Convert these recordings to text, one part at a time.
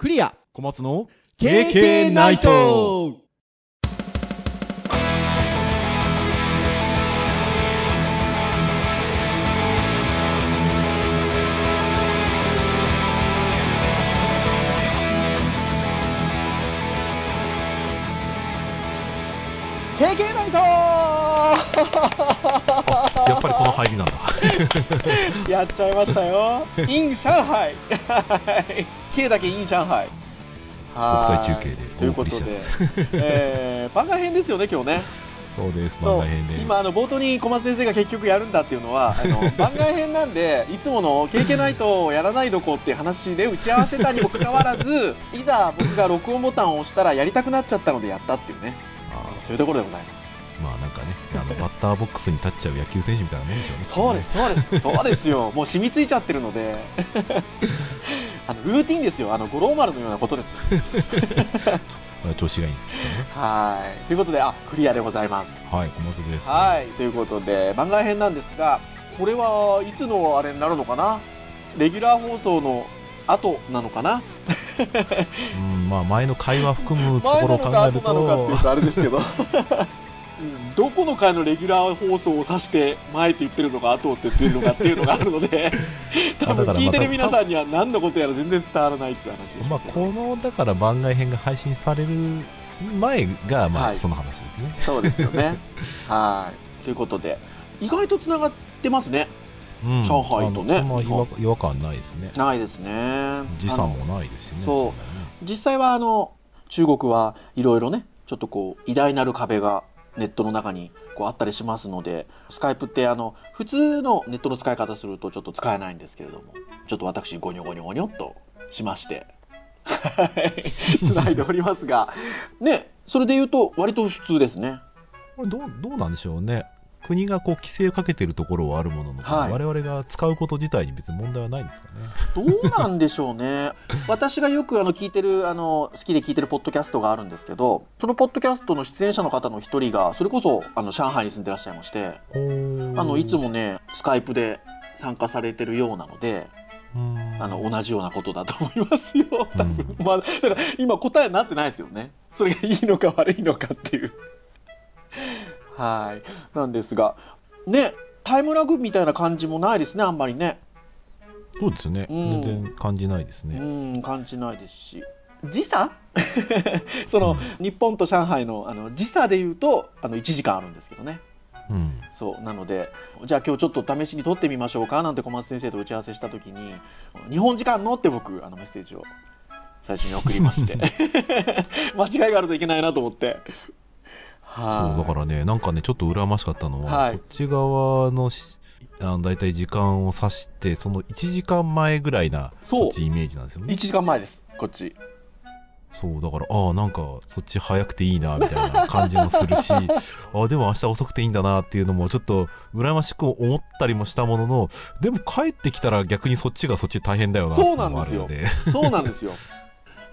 クリア。小松の KK ナイト。経験ナイト。やっぱりこの入りなんだ。やっちゃいましたよ。in 上海 K だけ in 上海。国際中継でということで、えー、番外編ですよね今日ね。そうです、番外編で。今あの冒頭に小松先生が結局やるんだっていうのは あの番外編なんでいつもの経験ないとやらないどこっていう話で打ち合わせたにもかかわらず いざ僕が録音ボタンを押したらやりたくなっちゃったのでやったっていうね。そういうところでございます。まあなんかね、あのバッターボックスに立っちゃう野球選手みたいなもんでしょうね。そうですそうです。そうですよ。もう染みついちゃってるので あのルーティンですよ。あの五郎丸のようなことです。まあ調子がいいんですけはい。ということであクリアでございます。どね。はい、小松です。はい。ということで番外編なんですがこれはいつのあれになるのかな？レギュラー放送の後なのかな？うん、まあ前の会話含むと前なころを考えるのか後なのかっていうと、とあれですけどうんどこの回のレギュラー放送を指して前って言ってるのか後って言ってるのかっていうのがあるので 多分聞いてる皆さんには何のことやら全然伝わらないって話でしょまあこのだから番外編が配信される前がまはい。あその話ですね。そうですよね。はい。ということで意外とつながってますね。うん。上海とね。違和感ないですね。ないですね。時差もないですしね。そう実際はあの中国はいろいろねちょっとこう偉大なる壁がネットの中にこうあったりしますのでスカイプってあの普通のネットの使い方するとちょっと使えないんですけれどもちょっと私ゴニョゴニョゴニョっとしましてはいつないでおりますがねそれで言うと割と普通ですねこれどうどうなんでしょうね。国がこう規制をかけてるところはあるものの、はい。我々が使うこと自体に別に問題はないんですかね。どうなんでしょうね。私がよくあの聞いてるあの好きで聞いてるポッドキャストがあるんですけどそのポッドキャストの出演者の方の一人がそれこそあの上海に住んでらっしゃいましてあのいつもねスカイプで参加されてるようなのであの同じようなことだと思いますよ。多分、まあだから今答えになってないですよね。それがいいのか悪いのかっていうはい。なんですがねタイムラグみたいな感じもないですねあんまりね。そうですね、うん。全然感じないですね。うん感じないですし。時差？その、日本と上海のあの時差で言うとあの1時間あるんですけどね。うん、そうなのでじゃあ今日ちょっと試しに撮ってみましょうかなんて小松先生と打ち合わせした時に「日本時間の?」って僕あのメッセージを最初に送りまして。間違いがあるといけないなと思って。はいそうだからね、なんかね、ちょっと羨ましかったのは、はい。こっち側のしあの大体時間を指して、その1時間前ぐらいなそう。こっちイメージなんですよ1ね。時間前です。こっち。そうだから、ああ、なんかそっち早くていいなみたいな感じもするし、ああ、でも明日遅くていいんだなっていうのも、ちょっと羨ましく思ったりもしたものの、でも帰ってきたら逆にそっちがそっち大変だよなっていうのもあるので、そうなんですよ。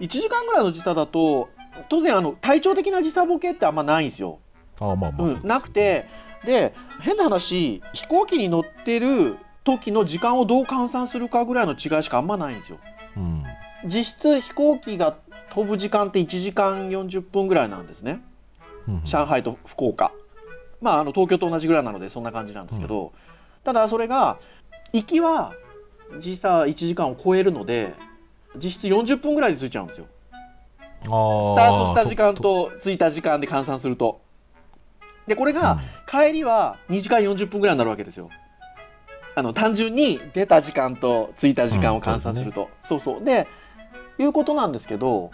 1 時間ぐらいの時差だと当然あの体調的な時差ボケってあんまないんですよ。ああまあまあそうん、なくて。で変な話飛行機に乗ってる時の時間をどう換算するかぐらいの違いしかあんまないんですよ。うん、実質飛行機が飛ぶ時間って1時間40分ぐらいなんですね。うん上海と福岡。まああの東京と同じぐらいなのでそんな感じなんですけど、ただそれが行きは時差1時間を超えるので実質40分ぐらいで着いちゃうん。ですよススタートした時間と着いた時間で換算すると。でこれが、帰りは2時間40分ぐらいになるわけですよ。あの単純に出た時間と着いた時間を換算すると、そうそう。でいうことなんですけど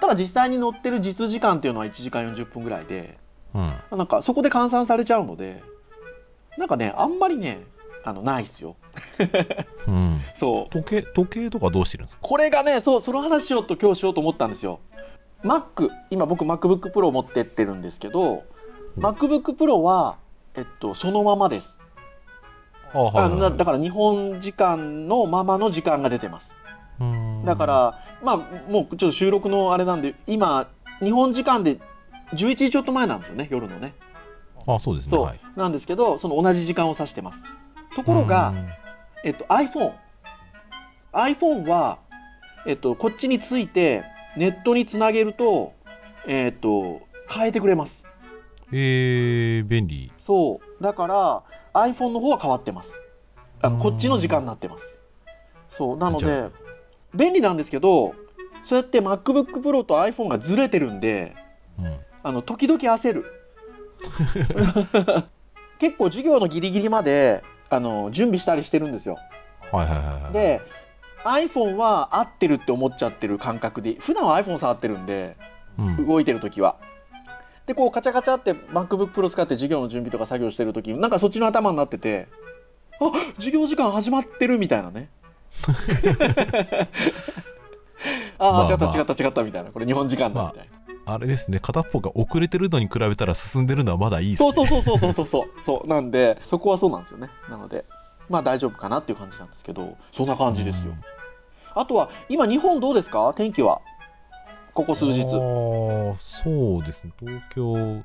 ただ実際に乗ってる実時間っていうのは1時間40分ぐらいでうん。なんかそこで換算されちゃうのでなんかねあんまりねあのないっすよ。うん、そう。時計時計とかどうしてるんですか？これがねそうその話しようと今日しようと思ったんですよ。Mac 今僕 MacBookPro 持ってってるんですけど、MacBookPro はえっとそのままです。あはいはいはい。あなだから日本時間のままの時間が出てます。うん。だからまあもうちょっと収録のあれなんで今日本時間で11時ちょっと前なんですよね夜のね。あそうですね。そう、はい、なんですけどその同じ時間を指してますところが、えっと、iPhone iPhone はえっと、こっちについてネットにつなげると、えっと、変えてくれます。えー、便利。そう。だから、iPhone の方は変わってます。あこっちの時間になってます。そう。なので、便利なんですけど、そうやって MacBook Pro と iPhone がずれてるんで、うん。あの、時々焦る。結構授業のギリギリまで、あの、準備したりしてるんですよ。はいはいはいはい。で iPhone は合ってるって思っちゃってる感覚で普段は iPhone 触ってるんでうん、動いてる時は。でこうカチャカチャって MacBookPro 使って授業の準備とか作業してる時なんかそっちの頭になっててあ授業時間始まってるみたいなね。ああ、まあ違ったまあ違った違ったみたいなこれ日本時間だみたいな。ああれですね片っぽが遅れてるのに比べたら進んでるのはまだいいです、ね、そうそうそうそうそうそうそう。なんでそこはそうなんですよね。なのでまあ大丈夫かなっていう感じなんですけどそんな感じですよ、あとは今日本どうですか？天気は。ここ数日。そうですね。東京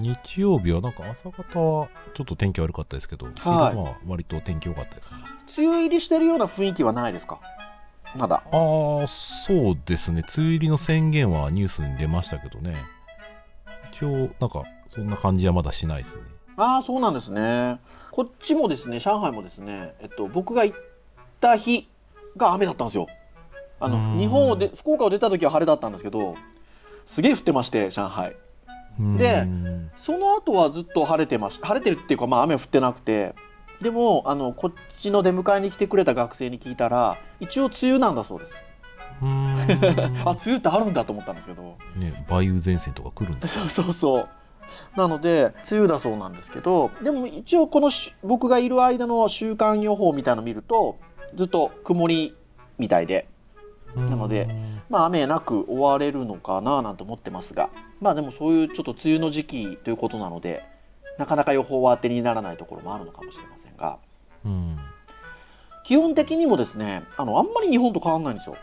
日曜日はなんか朝方はちょっと天気悪かったですけど、はい、昼間は割と天気良かったです梅雨入りしてるような雰囲気はないですか？まだ。ああ、そうですね、梅雨入りの宣言はニュースに出ましたけどね、一応、なんか、そんな感じはまだしないですね。ああそうなんですね。こっちもですね上海もですね、えっと、僕が行った日が雨だったんですよ。あの日本をで福岡を出た時は晴れだったんですけどすげえ降ってまして上海。でうん。その後はずっと晴れてました晴れてるっていうかまあ雨は降ってなくてでもあのこっちの出迎えに来てくれた学生に聞いたら一応梅雨なんだそうです。あ梅雨ってあるんだと思ったんですけど。ね、梅雨前線とか来るんですそう そうそう。なので梅雨だそうなんですけどでも一応このし僕がいる間の週間予報みたいのを見るとずっと曇りみたいで。なのでまあ雨なく終われるのかななんて思ってますがまあでもそういうちょっと梅雨の時期ということなのでなかなか予報は当てにならないところもあるのかもしれませんがうん、基本的にもですねあのあんまり日本と変わんないんですよ。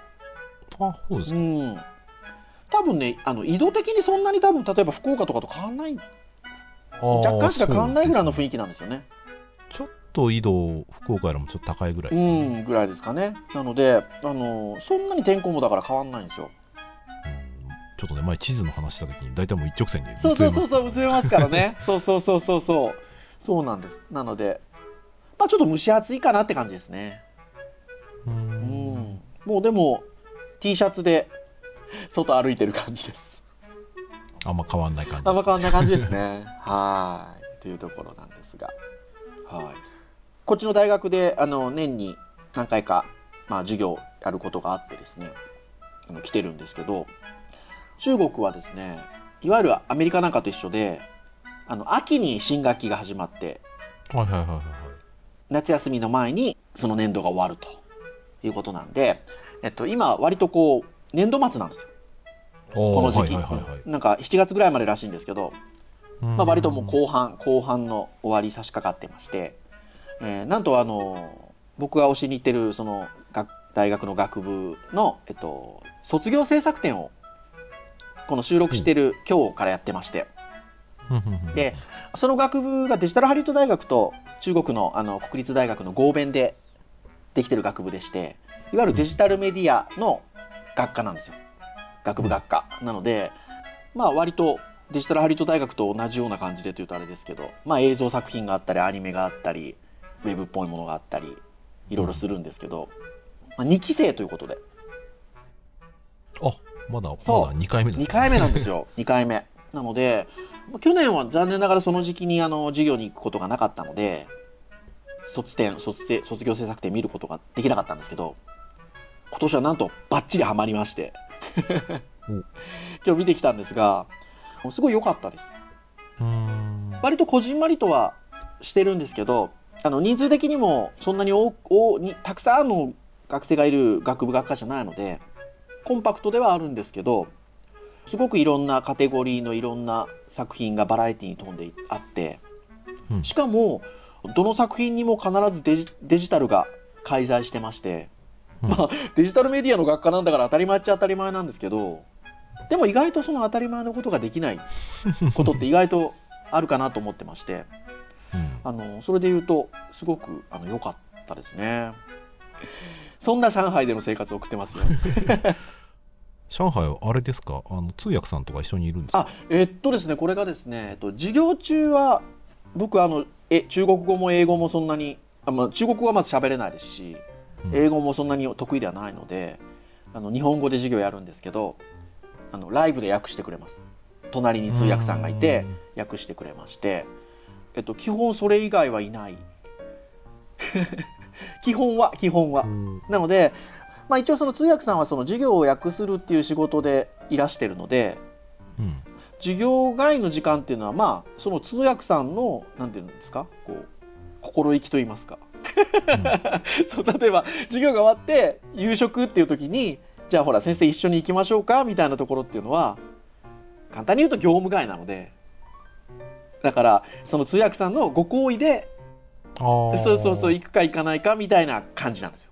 あそうですか、うん多分ねあの緯度的にそんなに多分例えば福岡とかと変わんない若干しか変わんないぐらいの雰囲気なんですよね。ちょっと緯度福岡よりもちょっと高いぐらいですね、んぐらいですかね。なのであのそんなに天候もだから変わんないんですよ。うんちょっとね前地図の話した時に大体もう一直線でそうそうそうそう結結べますからね。そうそう そうそうそうそうなんです。なのでまあちょっと蒸し暑いかなって感じですね。ううんんもうでも T シャツで外歩いてる感じです。あんま変わんない感じあんま変わんない感じですね。はい。というところなんですが。はい。こっちの大学で、あの、年に何回か、まあ、授業やることがあってですね、あの来てるんですけど、中国はですね、いわゆるアメリカなんかと一緒で、あの、秋に新学期が始まって、はいはいはいはいはい夏休みの前にその年度が終わるということなんで、えっと、今割とこう、年度末なんですよ。ここの時期。はいはいはいはいなんか7月ぐらいまでらしいんですけど、まあ、割ともうう後半後半の終わり差し掛かってまして、えーなんとあの僕が教えに行ってるその学大学の学部の、えっと、卒業制作展をこの収録してる今日からやってまして。でその学部がデジタルハリウッド大学と中国のあの国立大学の合弁でできてる学部でしていわゆるデジタルメディアの学科なんですよ。学部学科。なのでまあ割とデジタルハリウッド大学と同じような感じでというとあれですけどまあ映像作品があったりアニメがあったりウェブっぽいものがあったりいろいろするんですけど、まあ、2期生ということで。あまだまだそう2回目です2回目なんですよ。2回目。なのでまあ去年は残念ながらその時期にあの授業に行くことがなかったので卒展卒生卒業制作展見ることができなかったんですけど今年はなんとバッチリハマりまして。お。今日見てきたんですがすごい良かったです。割とこじんまりとはしてるんですけどあの人数的にもそんなに多多にたくさんの学生がいる学部学科じゃないのでコンパクトではあるんですけどすごくいろんなカテゴリーのいろんな作品がバラエティに富んであってうん。しかもどの作品にも必ずデジデジタルが介在してまして、うん。まあデジタルメディアの学科なんだから当たり前っちゃ当たり前なんですけどでも意外とその当たり前のことができないことって意外とあるかなと思ってましてうん。あのそれで言うとすごくあの良かったですね。そんな上海での生活を送ってますよ 上海はあれですか？あの通訳さんとか一緒にいるんですか？あえっとですねこれがですね、えっと、授業中は僕あのえ中国語も英語もそんなにあ、まあ、中国語はまず喋れないですしうん。英語もそんなに得意ではないのであの日本語で授業やるんですけどあのライブで訳してくれます。隣に通訳さんがいて訳してくれまして、えっと、基本それ以外はいない。基本は基本は。うん。なので、まあ、一応その通訳さんはその授業を訳するっていう仕事でいらしてるのでうん。授業外の時間っていうのはまあその通訳さんのなんていうんですかこう心意気と言いますか。そう例えば授業が終わって夕食っていう時にじゃあほら先生一緒に行きましょうかみたいなところっていうのは簡単に言うと業務外なので。だからその通訳さんのご好意でそうそうそう行くか行かないかみたいな感じなんですよ。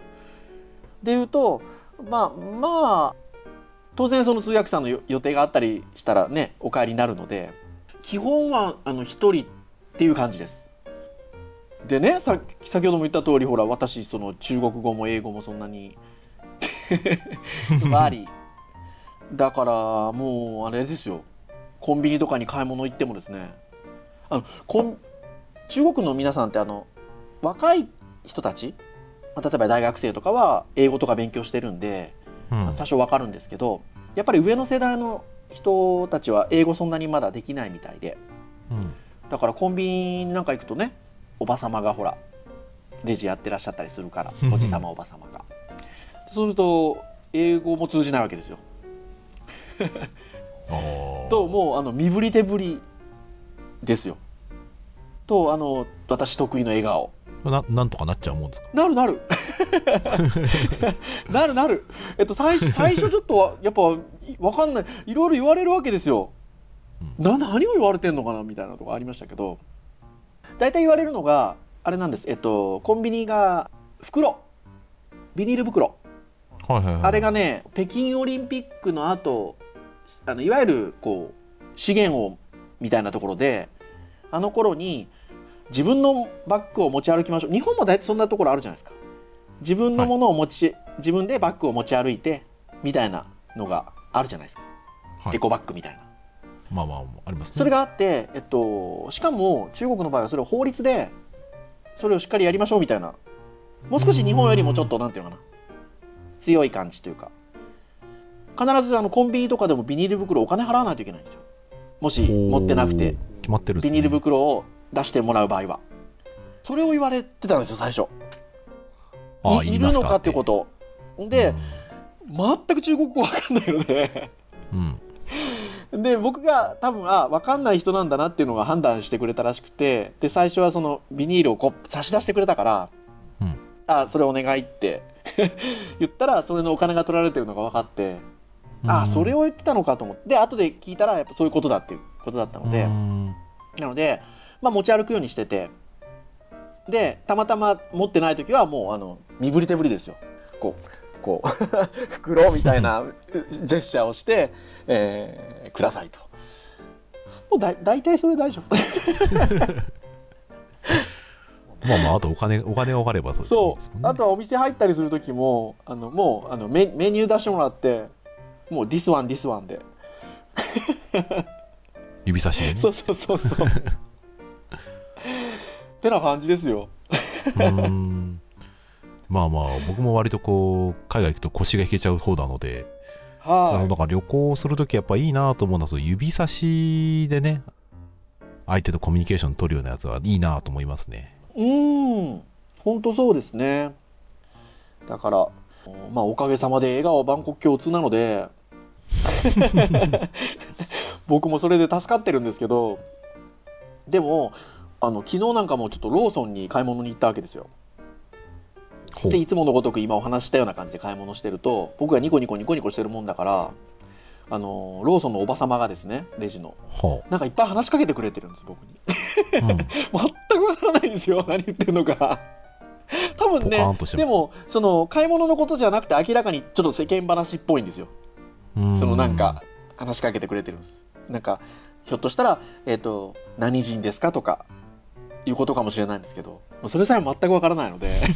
で言うとまあまあ当然その通訳さんのよ予定があったりしたらねお帰りになるので基本はあの一人っていう感じです。でねさ先ほども言った通りほら私その中国語も英語もそんなに バリ。だからもうあれですよ。コンビニとかに買い物行ってもですね。あのコン中国の皆さんってあの若い人たちまあ例えば大学生とかは英語とか勉強してるんでうん。多少わかるんですけどやっぱり上の世代の人たちは英語そんなにまだできないみたいで。うん。だからコンビニなんか行くとねおばさまがほらレジやってらっしゃったりするからおじさまおばさまが。そうすると英語も通じないわけですよ。ともうあの身振り手振りですよ。とあの私得意の笑顔ななんとかなっちゃうもんですか？なるなる。なるなる。えっと最初最初ちょっとはやっぱわかんない。いろいろ言われるわけですよ、うな何を言われてんのかな？みたいなとこありましたけど。大体言われるのがあれなんです。えっとコンビニが袋。ビニール袋。はいはいはい。あれがね北京オリンピックの後あのいわゆるこう資源をみたいなところであの頃に自分のバッグを持ち歩きましょう。日本も大体そんなところあるじゃないですか。自分のものを持ち、自分でバッグを持ち歩いてみたいなのがあるじゃないですか、はい。エコバッグみたいな。まあまあありますね。それがあって、えっと、しかも中国の場合はそれを法律でそれをしっかりやりましょうみたいな。もう少し日本よりもちょっとなんていうのかな。強い感じというか。必ずあのコンビニとかでもビニール袋お金払わないといけないんですよ。もし持ってなくて。決まってるんですね。ビニール袋を出してもらう場合は。それを言われてたんですよ最初。あいいるのかってこと。とで、う全く中国語わかんないので。んうん。で僕が多分あ分かんない人なんだなっていうのが判断してくれたらしくて。で最初はそのビニールをこう差し出してくれたからうん「あそれお願い」って。言ったらそれのお金が取られてるのが分かって。あそれを言ってたのかと思って。で後で聞いたらやっぱそういうことだっていうことだったので。うん。なので、まあ、持ち歩くようにしてて。でたまたま持ってない時はもうあの身振り手振りですよ。こうこう 袋みたいな ジェスチャーをして、えーくださいと。もうだ大体それ大丈夫。まあまああとお金お金が分かればそうですそう。あとはお店入ったりする時もあのもうあのメメニュー出してもらってもう this one this one で。指差しでね。そうそうそうそうってな感じですよ。まあまあ僕も割とこう海外行くと腰が引けちゃう方なので。あはい。のだから旅行するときやっぱいいなと思うのはその指差しでね相手とコミュニケーション取るようなやつはいいなと思いますね。うーん。本当そうですね。だからまあおかげさまで笑顔は万国共通なので。僕もそれで助かってるんですけど。でもあの昨日なんかもちょっとローソンに買い物に行ったわけですよ。でいつものごとく今お話ししたような感じで買い物してると僕がニコニコニコニコしてるもんだからあのローソンのおばさまがですねレジの。ほなんかいっぱい話しかけてくれてるんです僕に。う、うん、全くわからないんですよ何言ってるのか。多分ねでもその買い物のことじゃなくて明らかにちょっと世間話っぽいんですよ。そのなんか話しかけてくれてるんです。なんかひょっとしたら「えっ、と何人ですか?」とかいうことかもしれないんですけどそれさえ全くわからないので。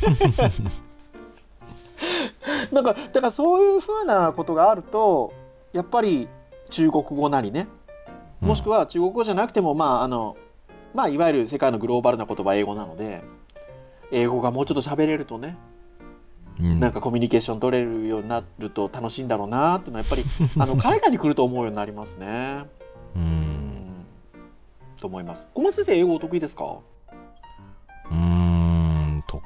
なんかだからそういうふうなことがあるとやっぱり中国語なりねもしくは中国語じゃなくても、まああのまあいわゆる世界のグローバルな言葉英語なので英語がもうちょっと喋れるとねうん。なんかコミュニケーション取れるようになると楽しいんだろうなっていうのはやっぱり あの海外に来ると思うようになりますね。ううんん。と思います。小松先生英語お得意ですか？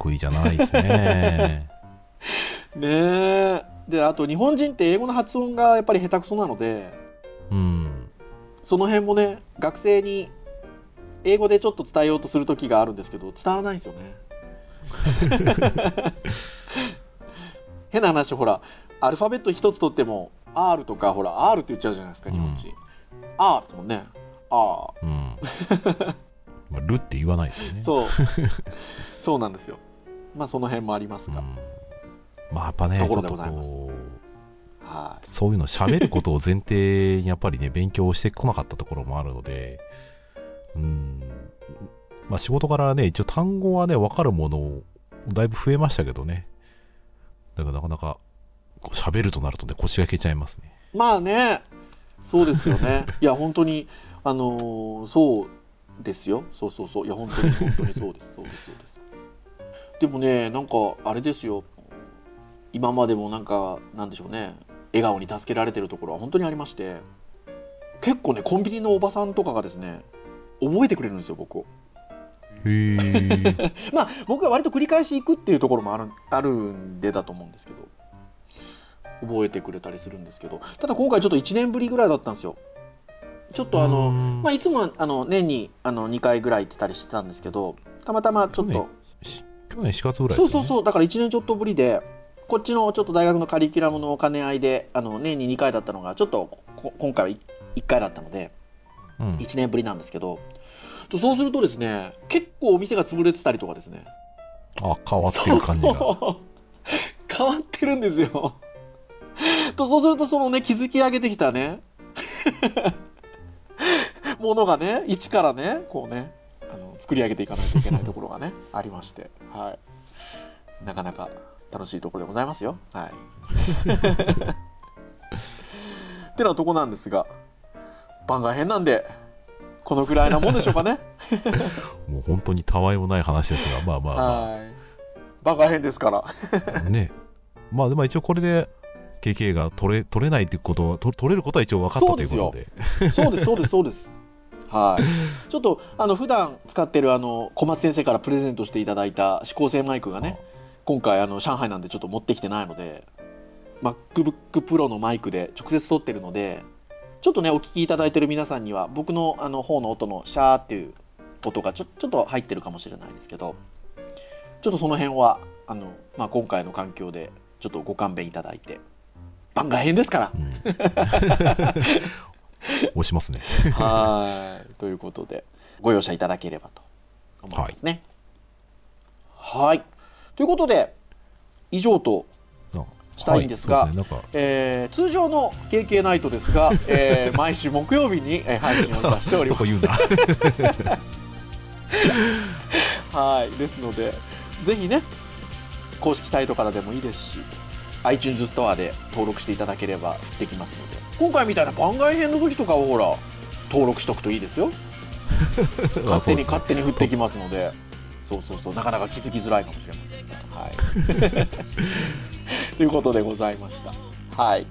得意じゃないですね ねえ。であと日本人って英語の発音がやっぱり下手くそなのでうんその辺もね学生に英語でちょっと伝えようとする時があるんですけど伝わらないんですよね。変な話ほらアルファベット一つとっても R とかほら R って言っちゃうじゃないですか日本人。R ですもんね。R。うんまあルって言わないですよねそう。そうなんですよ。まあその辺もありますが。うんまあやっぱねところでございますはそういうの喋ることを前提にやっぱりね 勉強してこなかったところもあるのでうんまあ仕事からね一応単語はね分かるものだいぶ増えましたけどねだからなかなか喋るとなるとね腰が引けちゃいますねい。まあね、そうですよね。いや本当にあのーそうですよ。そうそうそう。いや本当に本当にそうです。そうですそうです。でもね、なんかあれですよ。今までもなんかなんでしょうね。笑顔に助けられてるところは本当にありまして、結構ねコンビニのおばさんとかがですね、覚えてくれるんですよ僕を。まあ僕は割と繰り返し行くっていうところもあるあるんでだと思うんですけど。覚えてくれたりするんですけど。ただ今回ちょっと1年ぶりぐらいだったんですよ。ちょっとあの、まあ、いつもあの年にあの2回ぐらい行ってたりしてたんですけどたまたまちょっと、し去年4月ぐらいそうそうそう。だから1年ちょっとぶりでこっちのちょっと大学のカリキュラムのお金合いであの年に2回だったのがちょっとこ今回は1回だったのでうん。1年ぶりなんですけど。とそうするとですね結構お店が潰れてたりとかですね。あ変わってる感じが。そう。そう変わってるんですよ。とそうするとそのね築き上げてきたね ものがね一からねこうねあの作り上げていかないといけないところがね ありまして、はい、なかなか楽しいところでございますよ。はい、っ てなとこなんですが番外編なんでこのぐらいなもんでしょうかね。もう本当にたわいもない話ですがまあまあまはい番外編ですから。あねまあでも一応これで KK が取れ取れないっていうことはと取れることは一応分かったということでそうですそうですそうです。はい。ちょっとあの普段使ってるあの小松先生からプレゼントしていただいた指向性マイクがね、今回あの上海なんでちょっと持ってきてないので、MacBook Pro のマイクで直接撮ってるので、ちょっとねお聞きいただいてる皆さんには僕のあの方の音のシャーっていう音がちょちょっと入ってるかもしれないですけど、ちょっとその辺はあのまあ今回の環境でちょっとご勘弁いただいて、番外編ですから。うん 押しますねはい。ということで、ご容赦いただければと思いますね。はい。ということで、以上と、したいんですがはいねえー通常の KK ナイトですが、えー毎週木曜日にえー配信をいたしております。はい。ですので、ぜひね、公式サイトからでもいいですし、iTunes ストアで登録していただければ降ってきますので、今回みたいな番外編の時とかをほら、登録しとくといいですよ。勝手に勝手に降ってきますので。そうそうそうなかなか気づきづらいかもしれませんがはい。ということでございました。はい。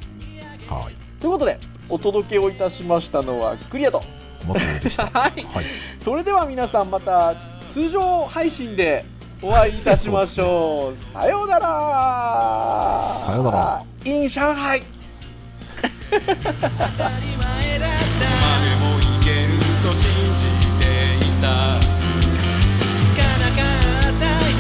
はい。ということでお届けをいたしましたのはクリアと。松本でした。はい。はい。それでは皆さんまた通常配信でお会いいたしましょう。さようなら。さようなら。in 上海当たり前だったまでもいけると信じていたつかなかった